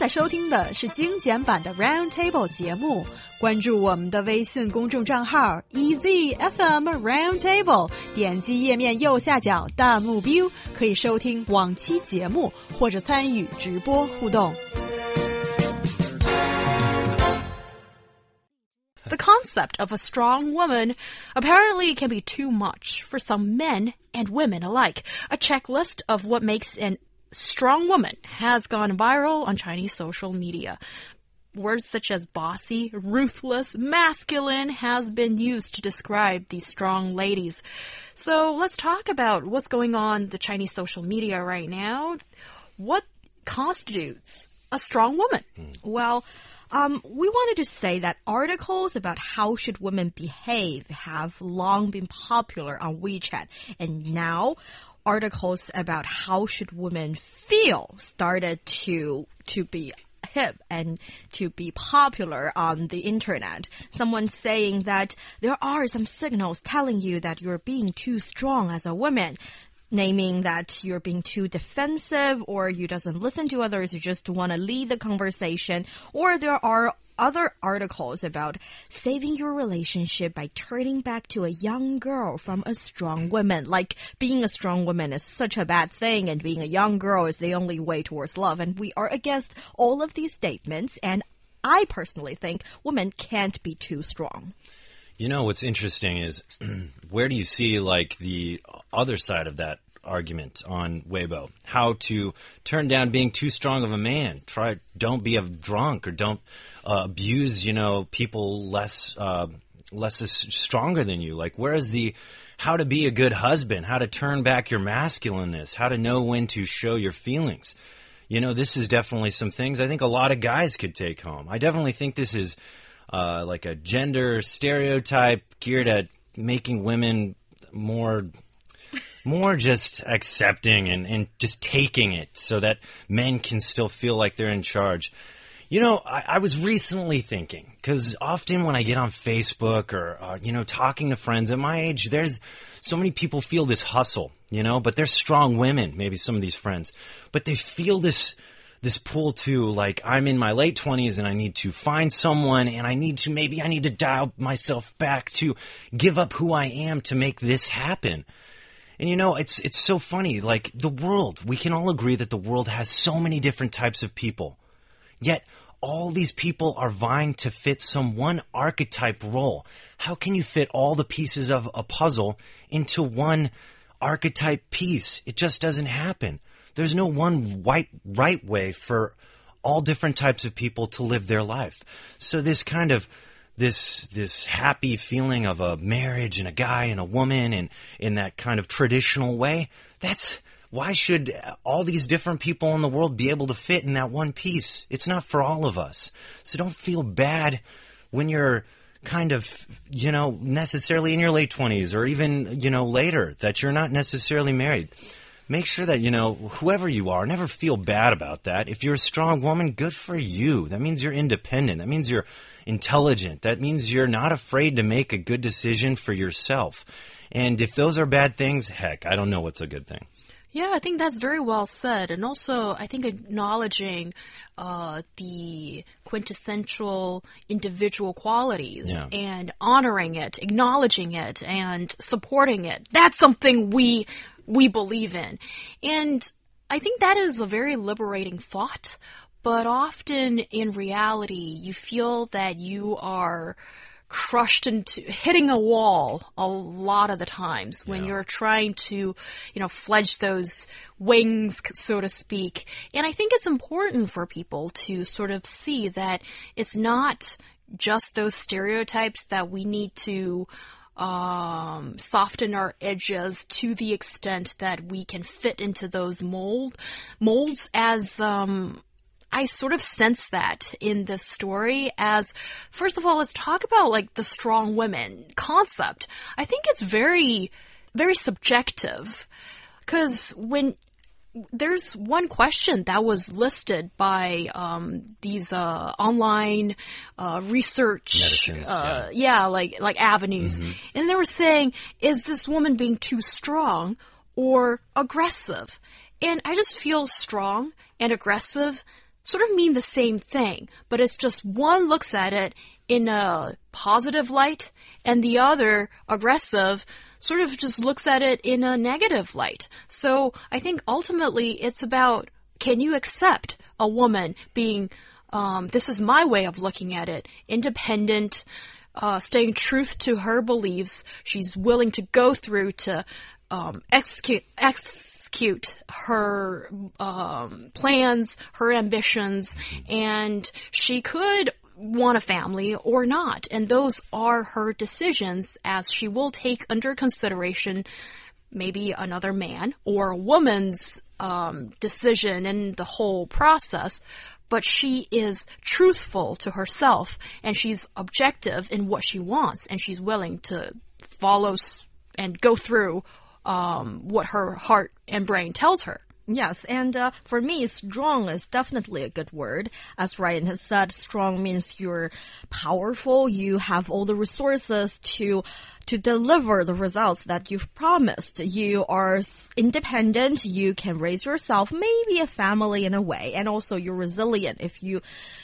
在收听的是精简版的 Round Table 节目。关注我们的微信公众账号 EZFM Round Table，点击页面右下角弹幕 view，可以收听往期节目或者参与直播互动。The concept of a strong woman apparently can be too much for some men and women alike. A checklist of what makes an strong woman has gone viral on Chinese social media. Words such as bossy, ruthless, masculine has been used to describe these strong ladies. So let's talk about what's going on the Chinese social media right now. What constitutes a strong woman? Mm. Well, um, we wanted to say that articles about how should women behave have long been popular on WeChat, and now articles about how should women feel started to to be hip and to be popular on the internet. Someone saying that there are some signals telling you that you're being too strong as a woman naming that you're being too defensive or you doesn't listen to others, you just want to lead the conversation, or there are other articles about saving your relationship by turning back to a young girl from a strong woman. Like being a strong woman is such a bad thing and being a young girl is the only way towards love. And we are against all of these statements. And I personally think women can't be too strong. You know what's interesting is where do you see like the other side of that argument on Weibo? How to turn down being too strong of a man? Try don't be a drunk or don't uh, abuse you know people less uh, less is stronger than you. Like where is the how to be a good husband? How to turn back your masculineness? How to know when to show your feelings? You know this is definitely some things I think a lot of guys could take home. I definitely think this is uh, like a gender stereotype geared at making women more more just accepting and, and just taking it so that men can still feel like they're in charge. You know, I, I was recently thinking because often when I get on Facebook or uh, you know talking to friends at my age, there's so many people feel this hustle, you know, but they're strong women. Maybe some of these friends, but they feel this this pull to like I'm in my late 20s and I need to find someone and I need to maybe I need to dial myself back to give up who I am to make this happen. And you know, it's it's so funny like the world, we can all agree that the world has so many different types of people. Yet all these people are vying to fit some one archetype role. How can you fit all the pieces of a puzzle into one archetype piece? It just doesn't happen there's no one white right way for all different types of people to live their life. So this kind of this this happy feeling of a marriage and a guy and a woman and in that kind of traditional way, that's why should all these different people in the world be able to fit in that one piece? It's not for all of us. So don't feel bad when you're kind of, you know, necessarily in your late 20s or even, you know, later that you're not necessarily married make sure that, you know, whoever you are, never feel bad about that. If you're a strong woman, good for you. That means you're independent. That means you're intelligent. That means you're not afraid to make a good decision for yourself. And if those are bad things, heck, I don't know what's a good thing. Yeah, I think that's very well said. And also, I think acknowledging uh, the quintessential individual qualities Yeah. and honoring it, acknowledging it, and supporting it. That's something we we believe in. And I think that is a very liberating thought. But often in reality, you feel that you are crushed into hitting a wall a lot of the times when Yeah. you're trying to, you know, fledge those wings, so to speak. And I think it's important for people to sort of see that it's not just those stereotypes that we need to um, soften our edges to the extent that we can fit into those mold molds as um, I sort of sense that in this story as first of all let's talk about like the strong women concept. I think it's very very subjective cuz when there's one question that was listed by um, these uh, online uh, research, uh, yeah. like like avenues, and they were saying, is this woman being too strong or aggressive? And I just feel strong and aggressive sort of mean the same thing, but it's just one looks at it in a positive light and the other, aggressive, sort of just looks at it in a negative light. So I think ultimately it's about can you accept a woman being, um, this is my way of looking at it, independent, uh, staying truth to her beliefs. She's willing to go through to um, execute execute her um, plans, her ambitions, and she could want a family or not. And those are her decisions as she will take under consideration maybe another man or a woman's um, decision in the whole process. But she is truthful to herself and she's objective in what she wants and she's willing to follow and go through um, what her heart and brain tells her. Yes, and uh, for me, strong is definitely a good word. As Ryan has said, strong means you're powerful. You have all the resources to to deliver the results that you've promised. You are independent. You can raise yourself, maybe a family in a way, and also you're resilient. If you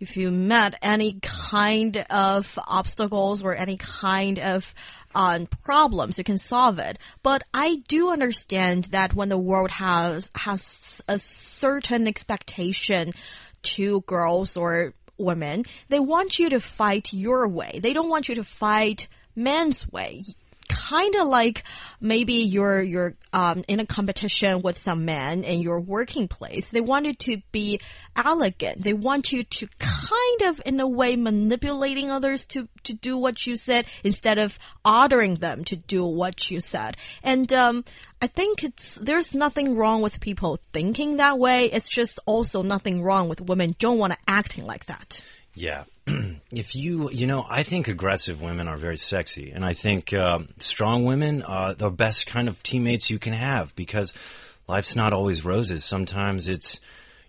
if you met any kind of obstacles or any kind of on problems, you can solve it. But I do understand that when the world has has a certain expectation to girls or women, they want you to fight your way. They don't want you to fight men's way kind of like maybe you're you're um, in a competition with some men in your working place. They want you to be elegant. They want you to kind of, in a way, manipulating others to to do what you said instead of ordering them to do what you said. And um, I think it's there's nothing wrong with people thinking that way. It's just also nothing wrong with women don't want to acting like that. Yeah. if you, you know, I think aggressive women are very sexy, and I think uh, strong women are the best kind of teammates you can have because life's not always roses. Sometimes it's,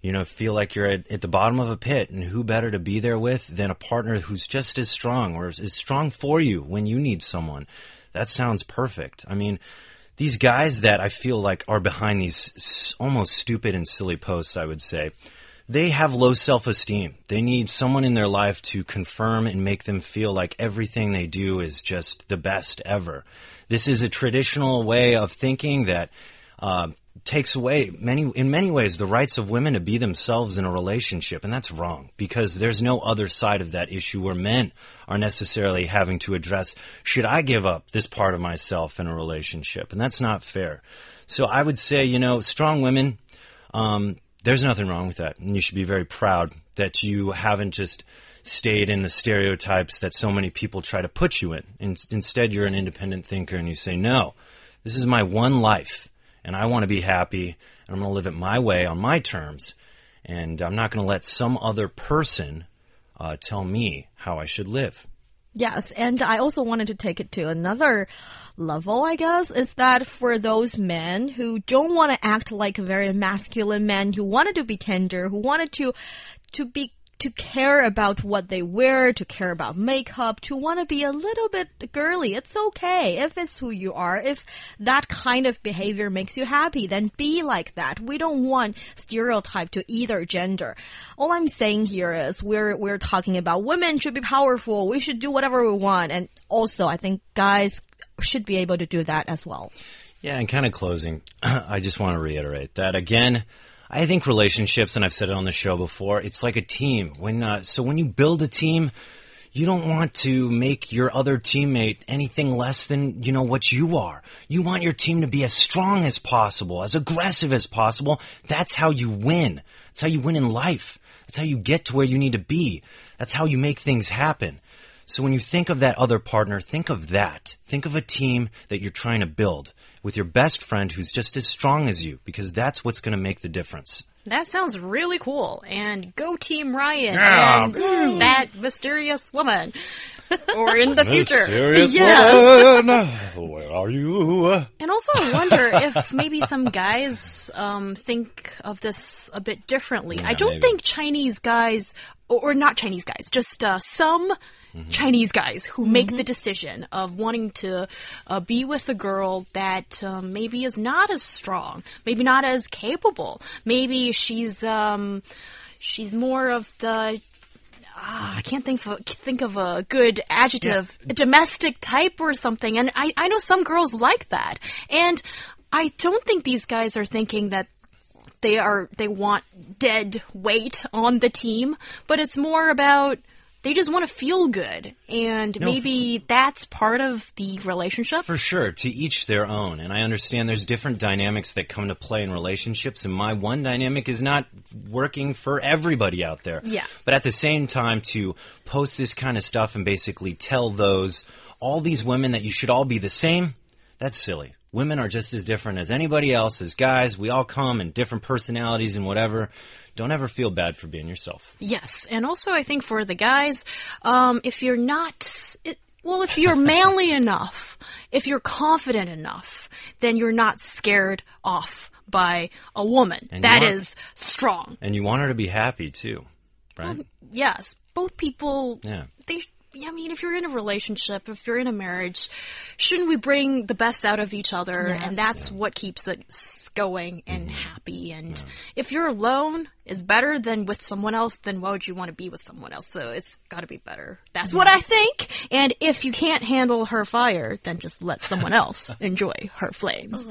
you know, feel like you're at, at the bottom of a pit, and who better to be there with than a partner who's just as strong or is strong for you when you need someone. That sounds perfect. I mean, these guys that I feel like are behind these almost stupid and silly posts, I would say they have low self esteem. They need someone in their life to confirm and make them feel like everything they do is just the best ever. This is a traditional way of thinking that uh, takes away many, in many ways, the rights of women to be themselves in a relationship, and that's wrong because there's no other side of that issue where men are necessarily having to address: should I give up this part of myself in a relationship? And that's not fair. So I would say, you know, strong women. Um, there's nothing wrong with that. And you should be very proud that you haven't just stayed in the stereotypes that so many people try to put you in. in. Instead, you're an independent thinker and you say, no, this is my one life and I want to be happy and I'm going to live it my way on my terms. And I'm not going to let some other person uh, tell me how I should live. Yes, and I also wanted to take it to another level, I guess, is that for those men who don't want to act like a very masculine man, who wanted to be tender, who wanted to to be to care about what they wear, to care about makeup, to want to be a little bit girly. It's okay if it's who you are. If that kind of behavior makes you happy, then be like that. We don't want stereotype to either gender. All I'm saying here is we're we're talking about women should be powerful. We should do whatever we want, and also I think guys should be able to do that as well. Yeah, and kind of closing, I just want to reiterate that again. I think relationships, and I've said it on the show before, it's like a team. When uh, so when you build a team, you don't want to make your other teammate anything less than you know what you are. You want your team to be as strong as possible, as aggressive as possible. That's how you win. That's how you win in life. That's how you get to where you need to be. That's how you make things happen. So when you think of that other partner, think of that. Think of a team that you're trying to build with your best friend who's just as strong as you, because that's what's going to make the difference. That sounds really cool. And go Team Ryan yeah. and that mysterious woman. or in the future. Mysterious yes. woman, where are you? And also, I wonder if maybe some guys um, think of this a bit differently. Yeah, I don't maybe. think Chinese guys, or, or not Chinese guys, just uh, some Mm -hmm. Chinese guys who make mm -hmm. the decision of wanting to uh, be with a girl that um, maybe is not as strong, maybe not as capable, maybe she's. Um, she's more of the ah, I can't think of think of a good adjective, a domestic type or something. And I I know some girls like that, and I don't think these guys are thinking that they are they want dead weight on the team, but it's more about they just want to feel good and maybe that's part of the relationship For sure, to each their own. And I understand there's different dynamics that come to play in relationships, and my one dynamic is not working for everybody out there. Yeah. But at the same time, to post this kind of stuff and basically tell those, all these women that you should all be the same, that's silly. Women are just as different as anybody else, as guys. We all come in different personalities and whatever. Don't ever feel bad for being yourself. Yes, and also I think for the guys, um, if you're not, it, well, if you're manly enough, if you're confident enough, then you're not scared off by a woman And that aren't- is strong. And you want her to be happy too, right? Yes, both people. Yeah. They. I mean, if you're in a relationship, if you're in a marriage, shouldn't we bring the best out of each other? And that's what keeps it going and Mm-hmm. happy. And if you're alone is better than with someone else, then why would you want to be with someone else? So it's got to be better. That's what I think. And if you can't handle her fire, then just let someone else enjoy her flames.